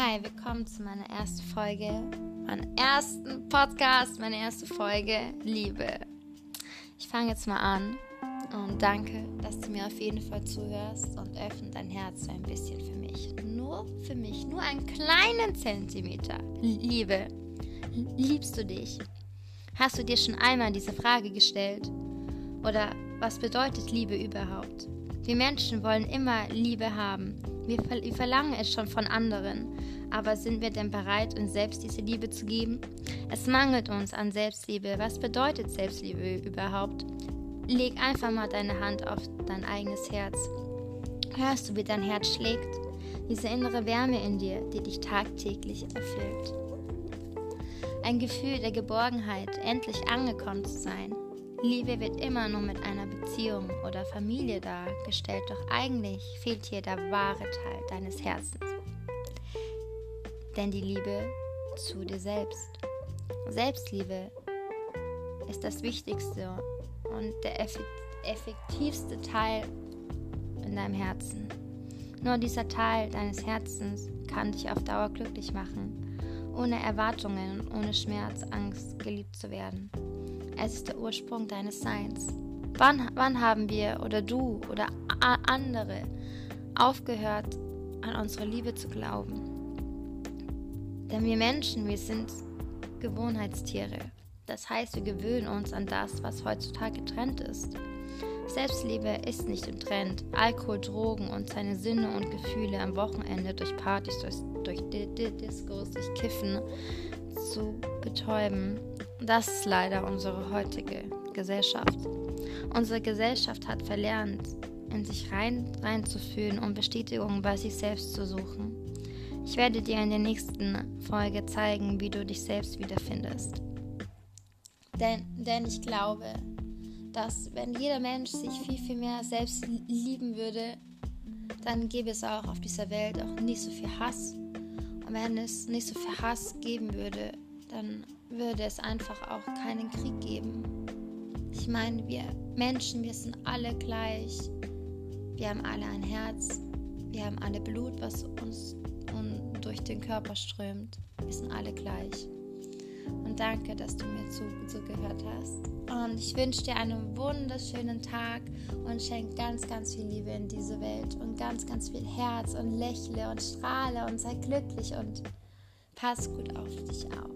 willkommen zu meiner ersten Folge, meinem ersten Podcast, meine erste Folge Liebe. Ich fange jetzt mal an und danke, dass du mir auf jeden Fall zuhörst und öffne dein Herz ein bisschen für mich. Nur für mich, nur einen kleinen Zentimeter. Liebe, liebst du dich? Hast du dir schon einmal diese Frage gestellt? Oder was bedeutet Liebe überhaupt? Wir Menschen wollen immer Liebe haben. Wir, verlangen es schon von anderen. Aber sind wir denn bereit, uns selbst diese Liebe zu geben? Es mangelt uns an Selbstliebe. Was bedeutet Selbstliebe überhaupt? Leg einfach mal deine Hand auf dein eigenes Herz. Hörst du, wie dein Herz schlägt? Diese innere Wärme in dir, die dich tagtäglich erfüllt. Ein Gefühl der Geborgenheit, endlich angekommen zu sein, Liebe wird immer nur mit einer Beziehung oder Familie dargestellt, doch eigentlich fehlt hier der wahre Teil deines Herzens. Denn die Liebe zu dir selbst. Selbstliebe ist das wichtigste und der effektivste Teil in deinem Herzen. Nur dieser Teil deines Herzens kann dich auf Dauer glücklich machen, ohne Erwartungen und ohne Schmerz, Angst geliebt zu werden. Es ist der Ursprung deines Seins. Wann, wann haben wir oder du oder andere aufgehört, an unsere Liebe zu glauben? Denn wir Menschen, wir sind Gewohnheitstiere. Das heißt, wir gewöhnen uns an das, was heutzutage Trend ist. Selbstliebe ist nicht im Trend. Alkohol, Drogen und seine Sinne und Gefühle am Wochenende durch Partys, durch, durch Discos, durch Kiffen zu betäuben. Das ist leider unsere heutige Gesellschaft. Unsere Gesellschaft hat verlernt, in sich rein, reinzufühlen und Bestätigung bei sich selbst zu suchen. Ich werde dir in der nächsten Folge zeigen, wie du dich selbst wiederfindest. Denn, denn ich glaube, dass wenn jeder Mensch sich viel, viel mehr selbst lieben würde, dann gäbe es auch auf dieser Welt auch nicht so viel Hass. Und wenn es nicht so viel Hass geben würde, dann würde es einfach auch keinen Krieg geben. Ich meine, wir Menschen, wir sind alle gleich. Wir haben alle ein Herz. Wir haben alle Blut, was uns durch den Körper strömt. Wir sind alle gleich. Und danke, dass du mir zugehört hast. Und ich wünsche dir einen wunderschönen Tag und schenke ganz, ganz viel Liebe in diese Welt und ganz, ganz viel Herz und lächle und strahle und sei glücklich und pass gut auf dich auf.